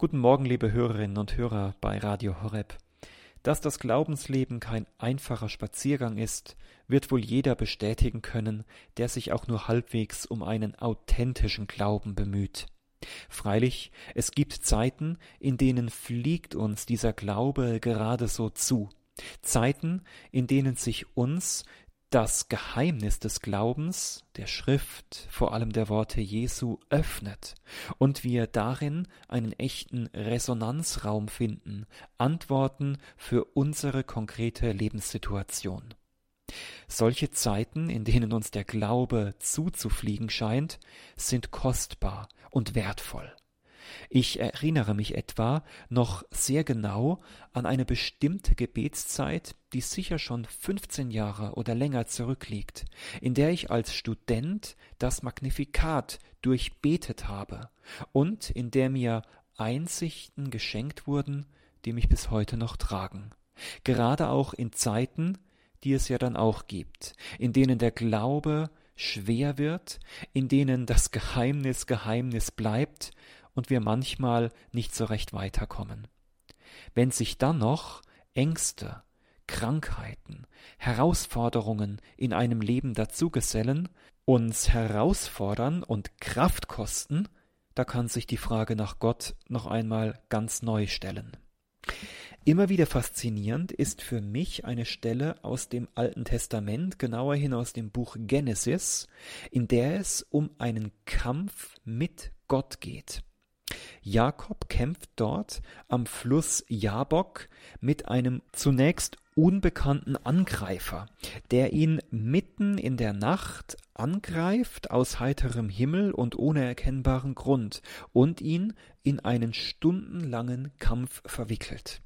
Guten Morgen, liebe Hörerinnen und Hörer bei Radio Horeb. Dass das Glaubensleben kein einfacher Spaziergang ist, wird wohl jeder bestätigen können, der sich auch nur halbwegs um einen authentischen Glauben bemüht. Freilich, es gibt Zeiten, in denen fliegt uns dieser Glaube gerade so zu, Zeiten, in denen sich uns das Geheimnis des Glaubens, der Schrift, vor allem der Worte Jesu, öffnet und wir darin einen echten Resonanzraum finden, Antworten für unsere konkrete Lebenssituation. Solche Zeiten, in denen uns der Glaube zuzufliegen scheint, sind kostbar und wertvoll. Ich erinnere mich etwa noch sehr genau an eine bestimmte Gebetszeit, die sicher schon 15 Jahre oder länger zurückliegt, in der ich als Student das Magnifikat durchbetet habe und in der mir Einsichten geschenkt wurden, die mich bis heute noch tragen. Gerade auch in Zeiten, die es ja dann auch gibt, in denen der Glaube schwer wird, in denen das Geheimnis Geheimnis bleibt und wir manchmal nicht so recht weiterkommen. Wenn sich dann noch Ängste, Krankheiten, Herausforderungen in einem Leben dazugesellen, uns herausfordern und Kraft kosten, da kann sich die Frage nach Gott noch einmal ganz neu stellen. Immer wieder faszinierend ist für mich eine Stelle aus dem Alten Testament, genauer hin aus dem Buch Genesis, in der es um einen Kampf mit Gott geht. Jakob kämpft dort am Fluss Jabok mit einem zunächst unbekannten Angreifer, der ihn mitten in der Nacht angreift aus heiterem Himmel und ohne erkennbaren Grund und ihn in einen stundenlangen Kampf verwickelt.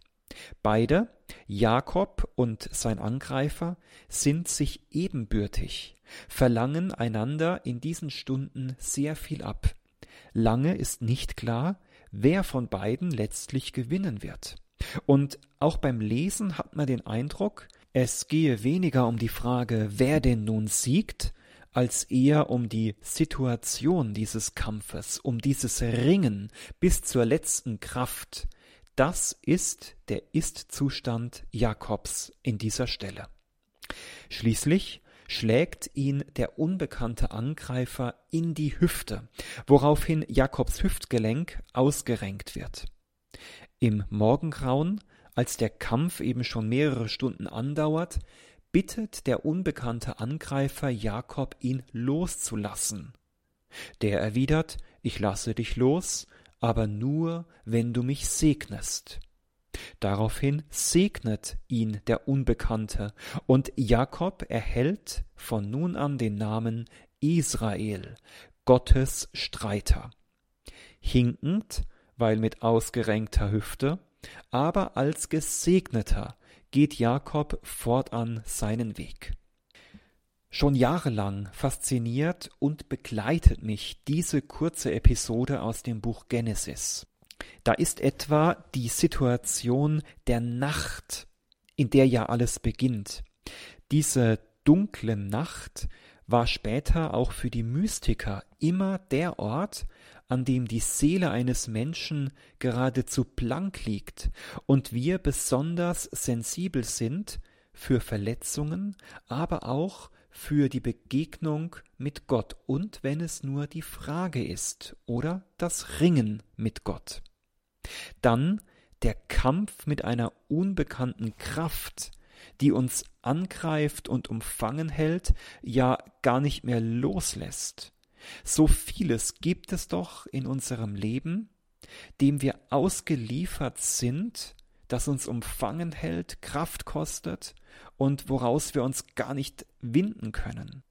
Beide, Jakob und sein Angreifer, sind sich ebenbürtig, verlangen einander in diesen Stunden sehr viel ab. Lange ist nicht klar, wer von beiden letztlich gewinnen wird. Und auch beim Lesen hat man den Eindruck, es gehe weniger um die Frage, wer denn nun siegt, als eher um die Situation dieses Kampfes, um dieses Ringen bis zur letzten Kraft. Das ist der Ist-Zustand Jakobs in dieser Stelle. Schließlich schlägt ihn der unbekannte Angreifer in die Hüfte, woraufhin Jakobs Hüftgelenk ausgerenkt wird. Im Morgengrauen, als der Kampf eben schon mehrere Stunden andauert, bittet der unbekannte Angreifer Jakob, ihn loszulassen. Der erwidert, ich lasse dich los, aber nur, wenn du mich segnest. Daraufhin segnet ihn der Unbekannte, und Jakob erhält von nun an den Namen Israel, Gottes Streiter. Hinkend, weil mit ausgerenkter Hüfte, aber als Gesegneter geht Jakob fortan seinen Weg. Schon jahrelang fasziniert und begleitet mich diese kurze Episode aus dem Buch Genesis. Da ist etwa die Situation der Nacht, in der ja alles beginnt. Diese dunkle Nacht war später auch für die Mystiker immer der Ort, an dem die Seele eines Menschen geradezu blank liegt und wir besonders sensibel sind für Verletzungen, aber auch für die Begegnung mit Gott und wenn es nur die Frage ist oder das Ringen mit Gott. Dann der Kampf mit einer unbekannten Kraft, die uns angreift und umfangen hält, ja gar nicht mehr loslässt. So vieles gibt es doch in unserem Leben, dem wir ausgeliefert sind, das uns umfangen hält, Kraft kostet und woraus wir uns gar nicht winden können.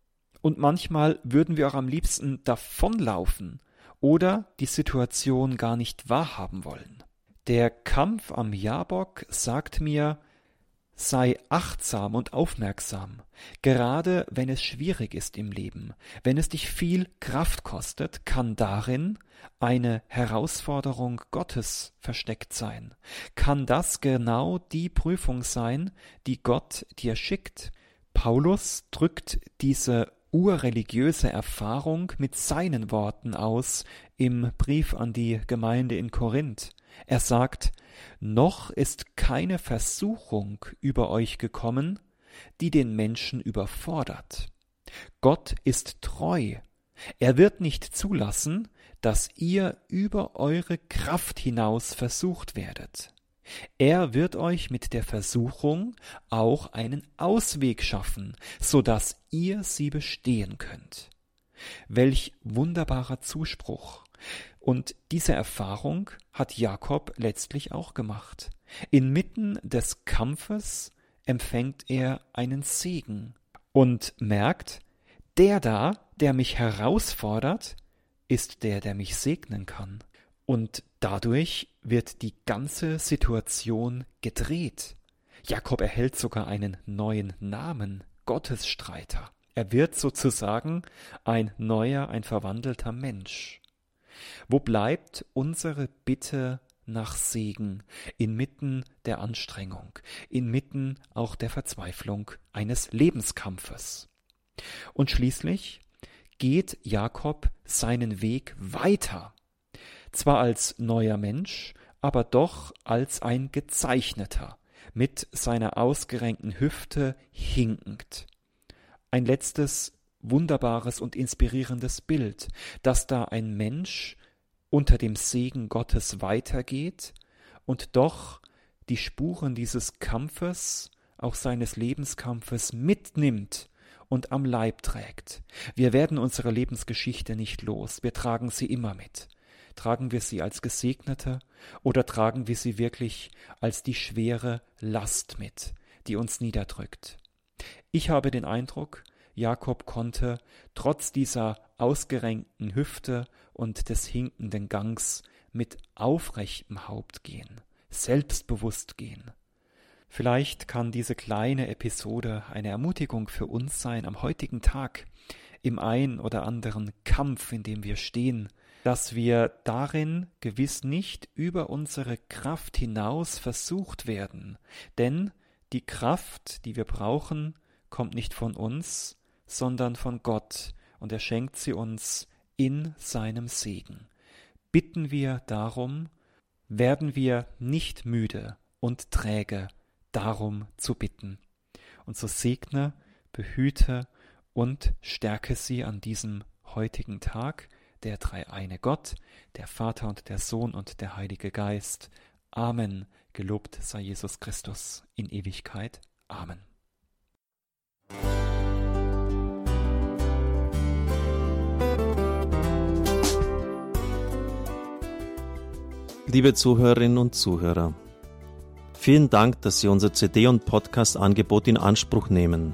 Und manchmal würden wir auch am liebsten davonlaufen oder die Situation gar nicht wahrhaben wollen. Der Kampf am Jabok sagt mir, sei achtsam und aufmerksam, gerade wenn es schwierig ist im Leben, wenn es dich viel Kraft kostet, kann darin eine Herausforderung Gottes versteckt sein, kann das genau die Prüfung sein, die Gott dir schickt. Paulus drückt diese urreligiöse Erfahrung mit seinen Worten aus im Brief an die Gemeinde in Korinth. Er sagt, noch ist keine Versuchung über euch gekommen, die den Menschen überfordert. Gott ist treu. Er wird nicht zulassen, dass ihr über eure Kraft hinaus versucht werdet. Er wird euch mit der Versuchung auch einen Ausweg schaffen, so dass ihr sie bestehen könnt. Welch wunderbarer Zuspruch. Und diese Erfahrung hat Jakob letztlich auch gemacht. Inmitten des Kampfes empfängt er einen Segen und merkt, der da, der mich herausfordert, ist der, der mich segnen kann. Und dadurch wird die ganze Situation gedreht. Jakob erhält sogar einen neuen Namen, Gottesstreiter. Er wird sozusagen ein neuer, ein verwandelter Mensch. Wo bleibt unsere Bitte nach Segen inmitten der Anstrengung, inmitten auch der Verzweiflung eines Lebenskampfes? Und schließlich geht Jakob seinen Weg weiter, zwar als neuer Mensch, aber doch als ein gezeichneter, mit seiner ausgerenkten Hüfte hinkend. Ein letztes wunderbares und inspirierendes Bild, dass da ein Mensch unter dem Segen Gottes weitergeht und doch die Spuren dieses Kampfes, auch seines Lebenskampfes mitnimmt und am Leib trägt. Wir werden unsere Lebensgeschichte nicht los, wir tragen sie immer mit. Tragen wir sie als Gesegnete oder tragen wir sie wirklich als die schwere Last mit, die uns niederdrückt? Ich habe den Eindruck, Jakob konnte trotz dieser ausgerenkten Hüfte und des hinkenden Gangs mit aufrechtem Haupt gehen, selbstbewusst gehen. Vielleicht kann diese kleine Episode eine Ermutigung für uns sein am heutigen Tag, im ein oder anderen Kampf, in dem wir stehen, dass wir darin gewiss nicht über unsere Kraft hinaus versucht werden, denn die Kraft, die wir brauchen, kommt nicht von uns, sondern von Gott, und er schenkt sie uns in seinem Segen. Bitten wir darum, werden wir nicht müde und träge, darum zu bitten. Und so segne, behüte und stärke sie an diesem heutigen Tag, der dreieine Gott, der Vater und der Sohn und der Heilige Geist. Amen. Gelobt sei Jesus Christus in Ewigkeit. Amen. Liebe Zuhörerinnen und Zuhörer, Vielen Dank, dass Sie unser CD- und Podcast-Angebot in Anspruch nehmen.